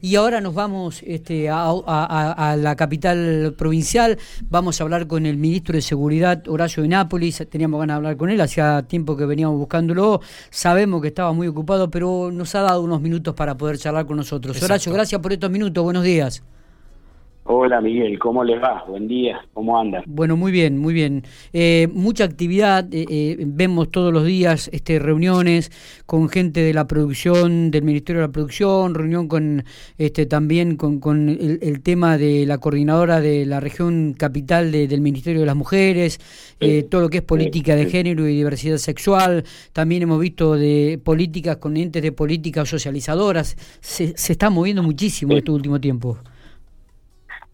Y ahora nos vamos este, a, la capital provincial, vamos a hablar con el ministro de Seguridad, Horacio de Nápoles, teníamos ganas de hablar con él, hacía tiempo que veníamos buscándolo, sabemos que estaba muy ocupado, pero nos ha dado unos minutos para poder charlar con nosotros. Horacio, gracias por estos minutos, buenos días. Hola Miguel, ¿cómo les va? Buen día, ¿cómo andan? Bueno, muy bien, muy bien. Eh, mucha actividad, eh, eh, vemos todos los días este, reuniones con gente de la producción, del Ministerio de la Producción, reunión con este, también con, con el, tema de la coordinadora de la región capital del Ministerio de las Mujeres, todo lo que es política de género y diversidad sexual. También hemos visto de políticas con entes de políticas socializadoras. Se, se está moviendo muchísimo en este último tiempo.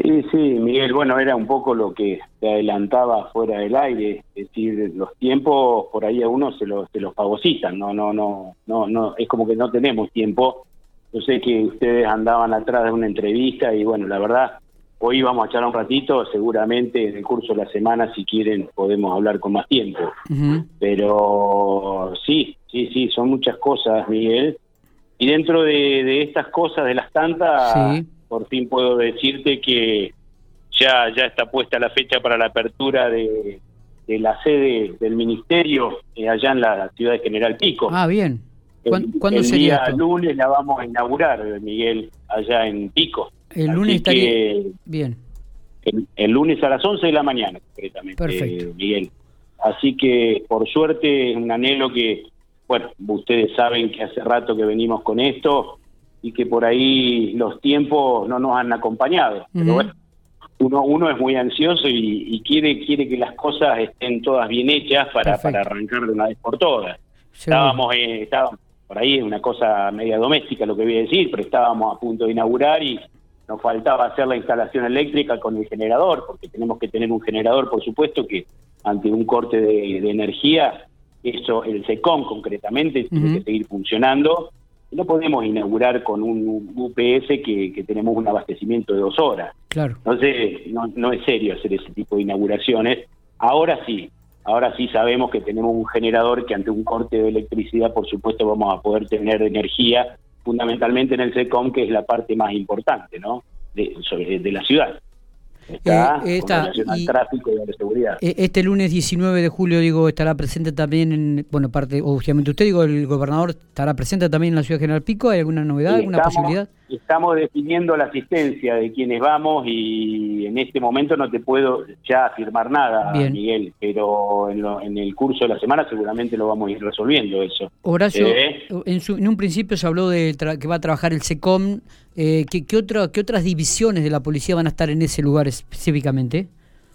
Sí, sí, Miguel, bueno, era un poco lo que te adelantaba fuera del aire, es decir, los tiempos por ahí a uno se los, se los fagocitan, no, no, no, no, no, es como que no tenemos tiempo. Yo sé que ustedes andaban atrás de una entrevista y bueno, la verdad, hoy vamos a echar un ratito, seguramente en el curso de la semana, si quieren, podemos hablar con más tiempo. Pero sí, sí, sí, son muchas cosas, Miguel. Y dentro de, de estas cosas, de las tantas por fin puedo decirte que ya, ya está puesta la fecha para la apertura de, la sede del ministerio eh, allá en la ciudad de General Pico. Ah, bien. ¿Cuándo, el, sería día lunes la vamos a inaugurar, Miguel, allá en Pico. El lunes estaría... bien. El, lunes a las 11 de la mañana, concretamente, Perfecto. Miguel. Así que, por suerte, es un anhelo que, bueno, ustedes saben que hace rato que venimos con esto, y que por ahí los tiempos no nos han acompañado. Pero bueno, uno, uno es muy ansioso y, quiere, quiere que las cosas estén todas bien hechas para, para arrancar de una vez por todas. Estábamos, eh, estábamos, por ahí es una cosa media doméstica lo que voy a decir, pero estábamos a punto de inaugurar y nos faltaba hacer la instalación eléctrica con el generador, porque tenemos que tener un generador, por supuesto, que ante un corte de, energía, eso, el SECOM concretamente, tiene que seguir funcionando no podemos inaugurar con un UPS que, tenemos un abastecimiento de dos horas. Claro. Entonces, no, es serio hacer ese tipo de inauguraciones. Ahora sí, ahora sí sabemos que tenemos un generador que ante un corte de electricidad, por supuesto, vamos a poder tener energía, fundamentalmente en el SECOM, que es la parte más importante ¿no? de, de la ciudad. Está, eh, tráfico y seguridad. Eh, este lunes 19 de julio, digo, estará presente también en, bueno, parte, obviamente usted, digo, el gobernador estará presente también en la ciudad de General Pico, ¿hay alguna novedad, alguna posibilidad? Estamos definiendo la asistencia de quienes vamos y en este momento no te puedo ya afirmar nada, Miguel, pero en, el curso de la semana seguramente lo vamos a ir resolviendo eso. Horacio, eh, en, en un principio se habló de que va a trabajar el SECOM, eh, ¿qué, qué, ¿qué otras divisiones de la policía van a estar en ese lugar específicamente?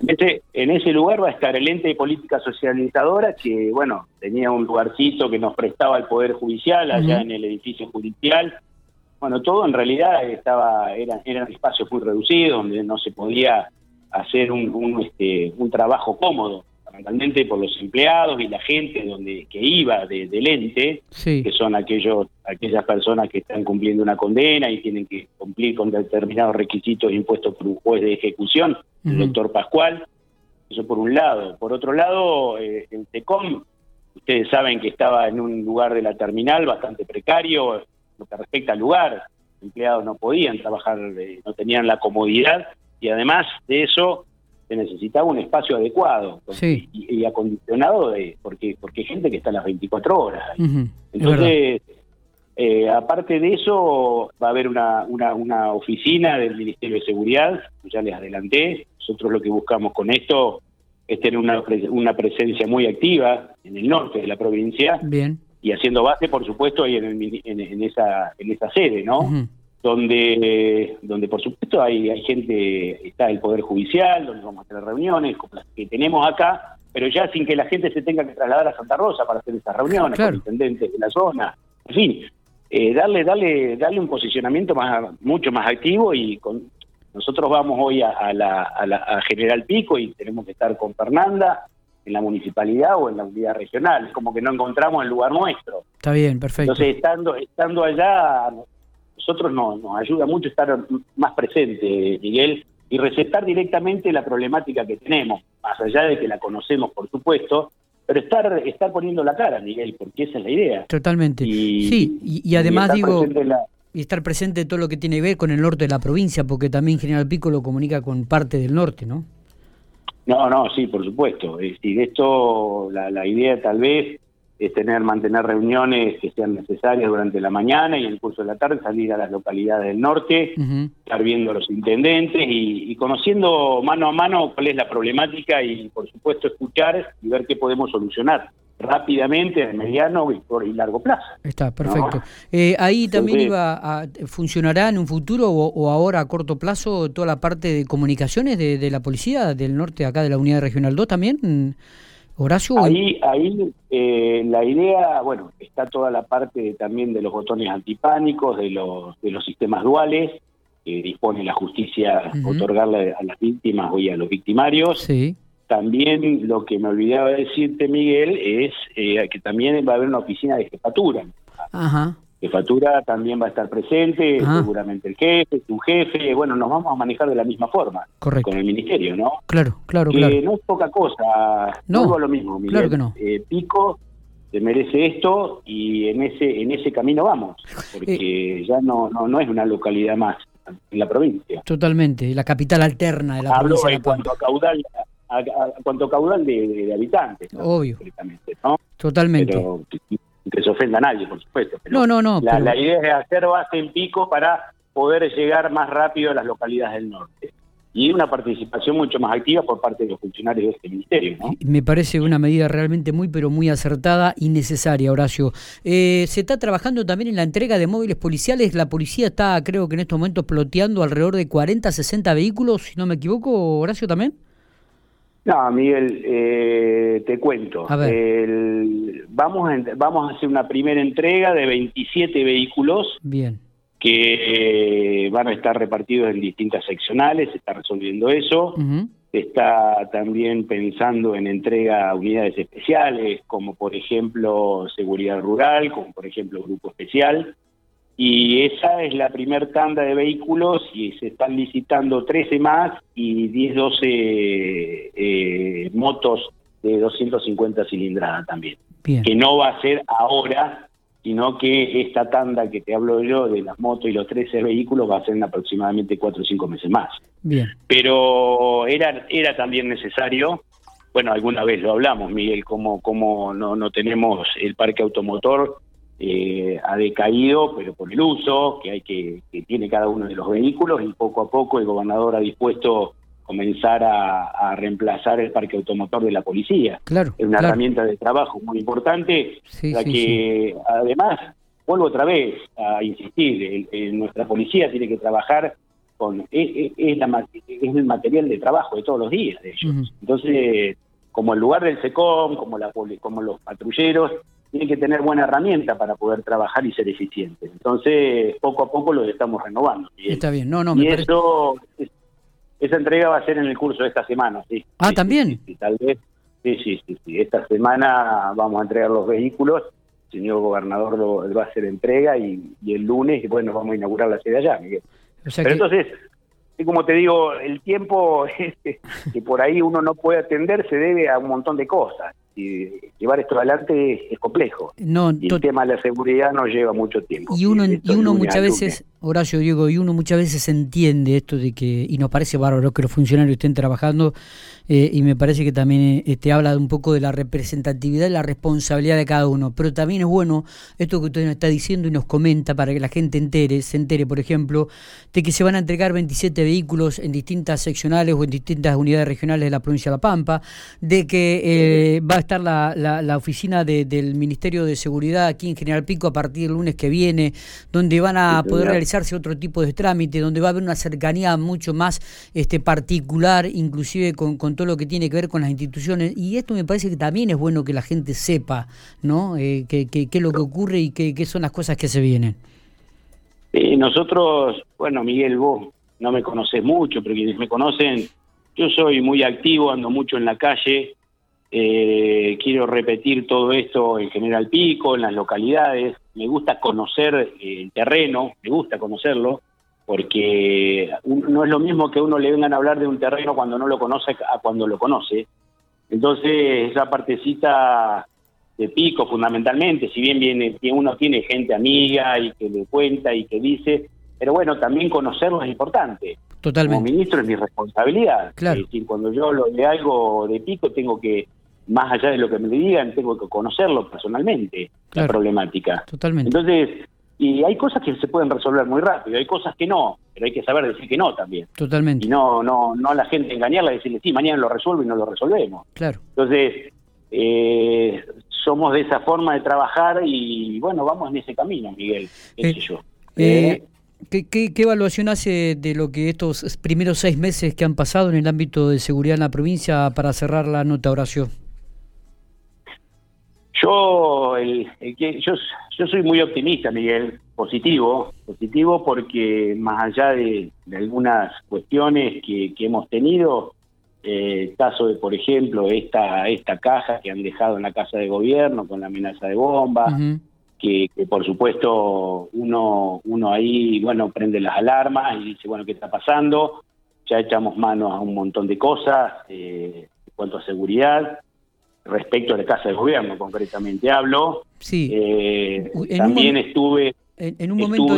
en ese lugar va a estar el ente de política socializadora, que, bueno, tenía un lugarcito que nos prestaba el Poder Judicial allá en el edificio judicial. Bueno, todo en realidad estaba era, eran espacios muy reducidos, donde no se podía hacer un, un, este, un trabajo cómodo realmente por los empleados y la gente donde que iba de, del ente, que son aquellos aquellas personas que están cumpliendo una condena y tienen que cumplir con determinados requisitos impuestos por un juez de ejecución, el doctor Pascual. Eso por un lado. Por otro lado, eh, el TECOM, ustedes saben que estaba en un lugar de la terminal bastante precario, lo que respecta al lugar, empleados no podían trabajar, eh, no tenían la comodidad y además de eso se necesitaba un espacio adecuado y, acondicionado de porque porque hay gente que está a las 24 horas. Entonces, eh, aparte de eso, va a haber una, una, una, oficina del Ministerio de Seguridad, ya les adelanté. Nosotros lo que buscamos con esto es tener una, una presencia muy activa en el norte de la provincia. Bien. Y haciendo base, por supuesto, ahí en, en, esa, en esa sede, ¿no? Donde, donde por supuesto hay, hay gente, está el Poder Judicial, donde vamos a tener reuniones, como las que tenemos acá, pero ya sin que la gente se tenga que trasladar a Santa Rosa para hacer esas reuniones con intendentes de la zona. En fin, eh, darle, darle, darle un posicionamiento más, mucho más activo y con, nosotros vamos hoy a, la, a, General Pico y tenemos que estar con Fernanda en la municipalidad o en la unidad regional, es como que no encontramos el lugar nuestro. Está bien, perfecto. Entonces, estando, estando allá, nosotros no, nos ayuda mucho estar más presente, Miguel, y recetar directamente la problemática que tenemos, más allá de que la conocemos, por supuesto, pero estar estar poniendo la cara, Miguel, porque esa es la idea. Totalmente. sí, y, además digo... y estar presente todo lo que tiene que ver con el norte de la provincia, porque también General Pico lo comunica con parte del norte, ¿no? No, no, sí, por supuesto. Es decir, esto, la, la idea tal vez es tener, mantener reuniones que sean necesarias durante la mañana y en el curso de la tarde salir a las localidades del norte, estar viendo a los intendentes y, conociendo mano a mano cuál es la problemática y por supuesto escuchar y ver qué podemos solucionar rápidamente, a mediano y, por, y largo plazo. Está, perfecto. Eh, ahí también iba a, ¿funcionará en un futuro o, ahora a corto plazo toda la parte de comunicaciones de, de la policía del norte acá de la Unidad Regional 2 también? Horacio. Ahí, ahí eh, la idea, bueno, está toda la parte también de los botones antipánicos, de los, de los sistemas duales, que dispone la justicia otorgarle a las víctimas o a los victimarios. Sí. También lo que me olvidaba decirte, Miguel, es eh, que también va a haber una oficina de jefatura. Ajá jefatura también va a estar presente, seguramente el jefe, tu jefe, bueno, nos vamos a manejar de la misma forma con el ministerio, ¿no? Claro, claro, que claro. no es poca cosa, no, lo mismo, Miguel. Claro que no. Eh, Pico se merece esto y en ese en ese camino vamos, porque eh. ya no, no no es una localidad más en la provincia. Totalmente, la capital alterna de la Hablo provincia. en cuanto a caudal a, cuanto caudal de, habitantes. Obvio. ¿no? Totalmente. Pero, que se ofenda a nadie, por supuesto. no, no, no. La, idea es hacer base en pico para poder llegar más rápido a las localidades del norte. Y una participación mucho más activa por parte de los funcionarios de este ministerio. ¿no? Me parece una medida realmente muy, pero muy acertada y necesaria, Horacio. Eh, se está trabajando también en la entrega de móviles policiales. La policía está, creo que en estos momentos, ploteando alrededor de 40, 60 vehículos, si no me equivoco, Horacio también. No, Miguel, eh, te cuento. A ver. vamos, a, vamos a hacer una primera entrega de 27 vehículos. Bien. Que eh, van a estar repartidos en distintas seccionales, se está resolviendo eso. Está también pensando en entrega a unidades especiales, como por ejemplo seguridad rural, como por ejemplo grupo especial y esa es la primer tanda de vehículos y se están licitando 13 más y 10, 12 eh, motos de 250 cilindradas también. Que no va a ser ahora, sino que esta tanda que te hablo yo de las motos y los 13 vehículos va a ser en aproximadamente 4 o 5 meses más. Bien. Pero era, era también necesario, bueno, alguna vez lo hablamos, Miguel, como, como no, no tenemos el parque automotor eh, ha decaído, pero por el uso que hay que, que tiene cada uno de los vehículos y poco a poco el gobernador ha dispuesto comenzar a, reemplazar el parque automotor de la policía. Claro, es una herramienta de trabajo muy importante, la que además, vuelvo otra vez a insistir, nuestra policía tiene que trabajar con, es, es, la, es, el material de trabajo de todos los días de ellos. Entonces, como el lugar del SECOM, como, la, como los patrulleros, tiene que tener buena herramienta para poder trabajar y ser eficiente. Entonces, poco a poco lo estamos renovando. Está bien, no, no, y eso, esa entrega va a ser en el curso de esta semana, sí. Ah, también. Sí, tal vez, sí, sí, sí, Esta semana vamos a entregar los vehículos, el señor gobernador lo, va a hacer entrega y, el lunes, bueno, vamos a inaugurar la sede allá, Miguel. Pero entonces, como te digo, el tiempo que por ahí uno no puede atender se debe a un montón de cosas y llevar esto adelante es complejo. No, y el tema de la seguridad nos lleva mucho tiempo. Y uno, y uno muchas veces, Horacio Diego, y uno muchas veces entiende esto de que, y nos parece bárbaro que los funcionarios estén trabajando, eh, y me parece que también eh, te habla un poco de la representatividad y la responsabilidad de cada uno, pero también es bueno esto que usted nos está diciendo y nos comenta para que la gente entere, se entere, por ejemplo, de que se van a entregar 27 vehículos en distintas seccionales o en distintas unidades regionales de la provincia de La Pampa, de que eh, va a estar la, la, oficina del Ministerio de Seguridad aquí en General Pico a partir del lunes que viene, donde van a poder realizarse otro tipo de trámite, donde va a haber una cercanía mucho más este particular, inclusive con, con todo lo que tiene que ver con las instituciones. Y esto me parece que también es bueno que la gente sepa, ¿no? Eh, qué es lo que ocurre y qué son las cosas que se vienen. Eh, nosotros, bueno, Miguel, vos no me conocés mucho, pero quienes me conocen, yo soy muy activo, ando mucho en la calle, eh, quiero repetir todo esto en General Pico, en las localidades. Me gusta conocer eh, el terreno, me gusta conocerlo, porque no es lo mismo que uno le vengan a hablar de un terreno cuando no lo conoce a cuando lo conoce. Entonces, esa partecita de Pico fundamentalmente, si bien viene, uno tiene gente amiga y que le cuenta y que dice, pero bueno, también conocerlo es importante. Totalmente. Como ministro es mi responsabilidad. Claro. Es decir, cuando yo lo de algo de Pico tengo que, más allá de lo que me digan, tengo que conocerlo personalmente, la problemática. Totalmente. Entonces, y hay cosas que se pueden resolver muy rápido, hay cosas que no, pero hay que saber decir que no también. Totalmente. Y no, no, no a la gente engañarla y decirle, sí, mañana lo resuelvo y no lo resolvemos. Claro. Entonces, eh, somos de esa forma de trabajar y bueno, vamos en ese camino, Miguel, qué eh, sé yo. Eh, ¿qué, qué, qué, evaluación hace de lo que estos primeros seis meses que han pasado en el ámbito de seguridad en la provincia para cerrar la nota oración? Yo, el, yo, yo soy muy optimista, Miguel, positivo, positivo porque más allá de, algunas cuestiones que, hemos tenido, eh, caso de, por ejemplo, esta, esta caja que han dejado en la casa de gobierno con la amenaza de bomba, que, por supuesto uno, uno ahí, bueno, prende las alarmas y dice, bueno, ¿qué está pasando? Ya echamos manos a un montón de cosas eh, en cuanto a seguridad respecto a la Casa de Gobierno, concretamente hablo. Sí. Eh, también estuve... En, un momento,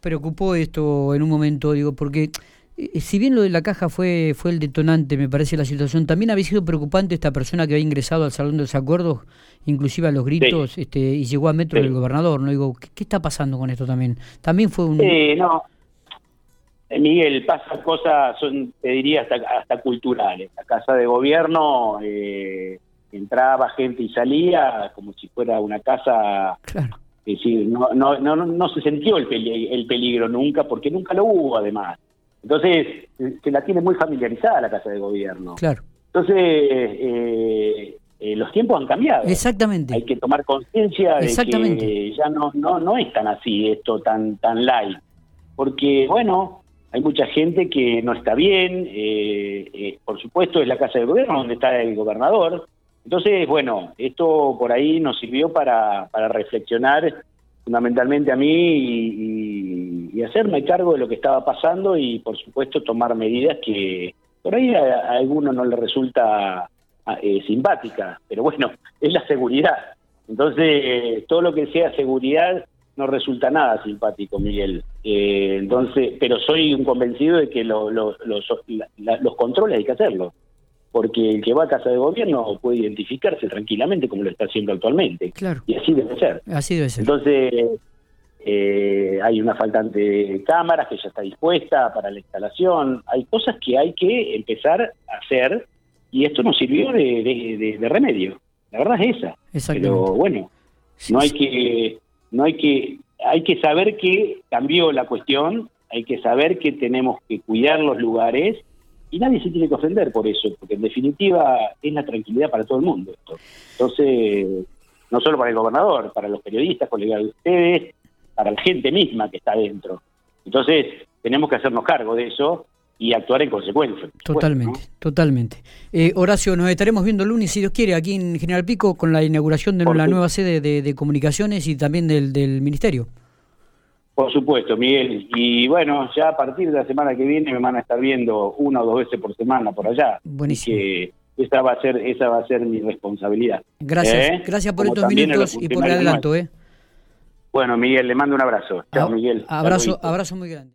preocupó esto en un momento, digo, porque eh, si bien lo de la caja fue fue el detonante, me parece, la situación, también había sido preocupante esta persona que había ingresado al Salón de los Acuerdos, inclusive a los gritos, este y llegó a metro del gobernador, ¿no? Digo, ¿qué, está pasando con esto también? También fue un... Eh, no, Miguel, pasa cosas, son, te diría, hasta, hasta culturales. La casa de gobierno eh, entraba gente y salía como si fuera una casa... Claro. Es decir, no, no, no, no se sintió el, el peligro nunca, porque nunca lo hubo además. Entonces, se la tiene muy familiarizada la casa de gobierno. Claro. Entonces, eh, eh, los tiempos han cambiado. Exactamente. Hay que tomar conciencia de que ya no, no, no es tan así esto, tan, tan light. Porque, bueno, hay mucha gente que no está bien, eh, eh, por supuesto es la Casa de Gobierno donde está el gobernador, entonces, bueno, esto por ahí nos sirvió para, para reflexionar fundamentalmente a mí y, hacerme cargo de lo que estaba pasando y por supuesto tomar medidas que por ahí a, alguno no le resulta eh, simpática, pero bueno, es la seguridad. Entonces, todo lo que sea seguridad no resulta nada simpático, Miguel. Eh, entonces, pero soy un convencido de que los, los controles hay que hacerlo, porque el que va a casa de gobierno puede identificarse tranquilamente como lo está haciendo actualmente. Claro. Y así debe ser. Así debe ser. Entonces, eh, hay una faltante de cámaras que ya está dispuesta para la instalación. Hay cosas que hay que empezar a hacer y esto nos sirvió de, de, remedio. La verdad es esa. Pero bueno, no hay que no hay que hay que saber que cambió la cuestión, hay que saber que tenemos que cuidar los lugares y nadie se tiene que ofender por eso, porque en definitiva es la tranquilidad para todo el mundo esto. Entonces, no solo para el gobernador, para los periodistas, colegas de ustedes, para la gente misma que está adentro. Entonces, tenemos que hacernos cargo de eso y actuar en consecuencia. Totalmente, totalmente. Eh, Horacio, nos estaremos viendo el lunes, si Dios quiere, aquí en General Pico, con la inauguración de la nueva sede de, comunicaciones y también del, del Ministerio. Por supuesto, Miguel. Y bueno, ya a partir de la semana que viene me van a estar viendo una o dos veces por semana por allá. Buenísimo. Que esa va a ser, esa va a ser mi responsabilidad. Gracias, ¿Eh? gracias por estos minutos y por el adelanto, ¿eh? Bueno, Miguel, le mando un abrazo. Chao, Miguel. Abrazo, abrazo muy grande.